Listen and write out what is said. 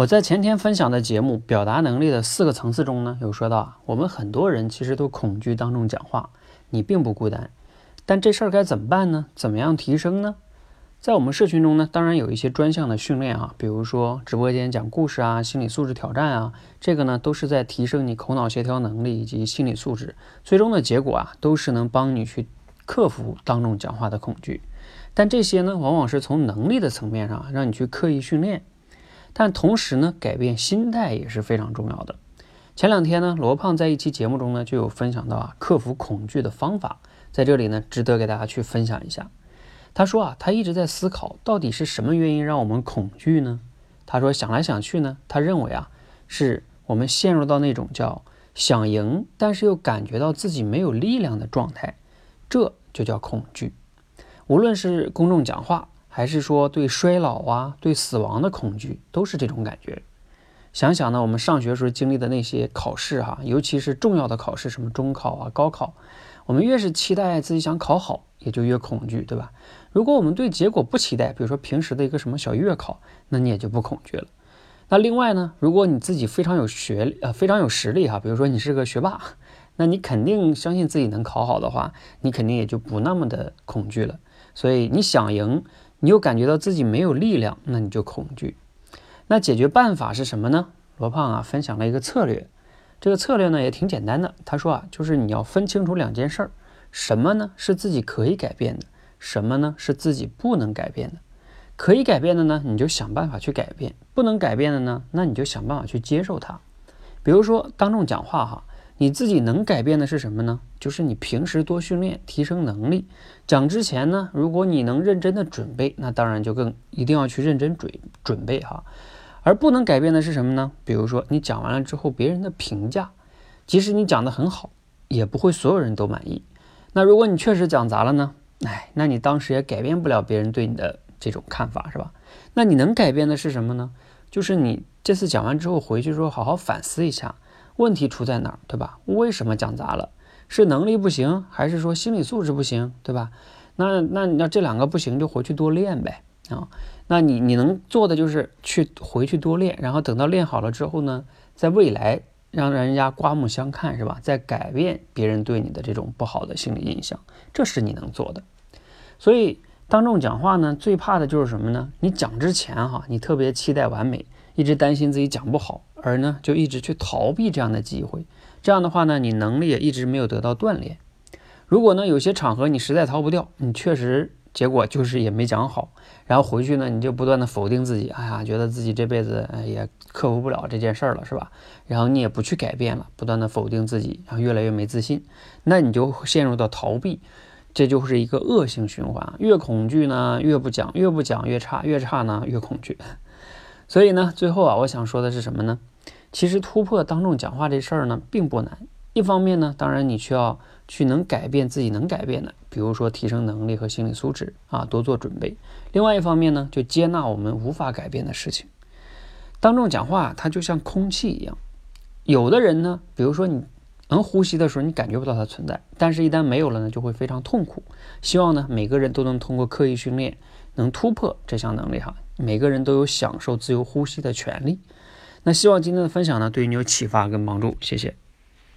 我在前天分享的节目《表达能力的四个层次》中呢，有说到啊，我们很多人其实都恐惧当众讲话，你并不孤单。但这事儿该怎么办呢？怎么样提升呢？在我们社群中呢，当然有一些专项的训练啊，比如说直播间讲故事啊、心理素质挑战啊，这个呢都是在提升你口脑协调能力以及心理素质。最终的结果啊，都是能帮你去克服当众讲话的恐惧。但这些呢，往往是从能力的层面上让你去刻意训练。但同时呢，改变心态也是非常重要的。前两天呢，罗胖在一期节目中呢，就有分享到啊，克服恐惧的方法，在这里呢，值得给大家去分享一下。他说啊，他一直在思考，到底是什么原因让我们恐惧呢？他说想来想去呢，他认为啊，是我们陷入到那种叫想赢，但是又感觉到自己没有力量的状态，这就叫恐惧。无论是公众讲话。还是说对衰老啊、对死亡的恐惧，都是这种感觉。想想呢，我们上学时候经历的那些考试哈，尤其是重要的考试，什么中考啊、高考，我们越是期待自己想考好，也就越恐惧，对吧？如果我们对结果不期待，比如说平时的一个什么小月考，那你也就不恐惧了。那另外呢，如果你自己非常有学呃非常有实力哈，比如说你是个学霸，那你肯定相信自己能考好的话，你肯定也就不那么的恐惧了。所以你想赢。你又感觉到自己没有力量，那你就恐惧。那解决办法是什么呢？罗胖啊分享了一个策略，这个策略呢也挺简单的。他说啊，就是你要分清楚两件事儿，什么呢是自己可以改变的，什么呢是自己不能改变的。可以改变的呢，你就想办法去改变；不能改变的呢，那你就想办法去接受它。比如说当众讲话哈。你自己能改变的是什么呢？就是你平时多训练，提升能力。讲之前呢，如果你能认真的准备，那当然就更一定要去认真准准备哈。而不能改变的是什么呢？比如说你讲完了之后，别人的评价，即使你讲的很好，也不会所有人都满意。那如果你确实讲砸了呢？哎，那你当时也改变不了别人对你的这种看法，是吧？那你能改变的是什么呢？就是你这次讲完之后回去之后，好好反思一下。问题出在哪儿，对吧？为什么讲砸了？是能力不行，还是说心理素质不行，对吧？那那那这两个不行，就回去多练呗啊！那你你能做的就是去回去多练，然后等到练好了之后呢，在未来让人家刮目相看，是吧？再改变别人对你的这种不好的心理印象，这是你能做的。所以当众讲话呢，最怕的就是什么呢？你讲之前哈，你特别期待完美，一直担心自己讲不好。而呢，就一直去逃避这样的机会，这样的话呢，你能力也一直没有得到锻炼。如果呢，有些场合你实在逃不掉，你确实结果就是也没讲好，然后回去呢，你就不断的否定自己，哎呀，觉得自己这辈子也克服不了这件事儿了，是吧？然后你也不去改变了，不断的否定自己，然后越来越没自信，那你就陷入到逃避，这就是一个恶性循环。越恐惧呢，越不讲，越不讲越差，越差呢越恐惧。所以呢，最后啊，我想说的是什么呢？其实突破当众讲话这事儿呢，并不难。一方面呢，当然你需要去能改变自己能改变的，比如说提升能力和心理素质啊，多做准备。另外一方面呢，就接纳我们无法改变的事情。当众讲话，它就像空气一样，有的人呢，比如说你能呼吸的时候，你感觉不到它存在，但是一旦没有了呢，就会非常痛苦。希望呢，每个人都能通过刻意训练，能突破这项能力哈。每个人都有享受自由呼吸的权利。那希望今天的分享呢，对你有启发跟帮助，谢谢。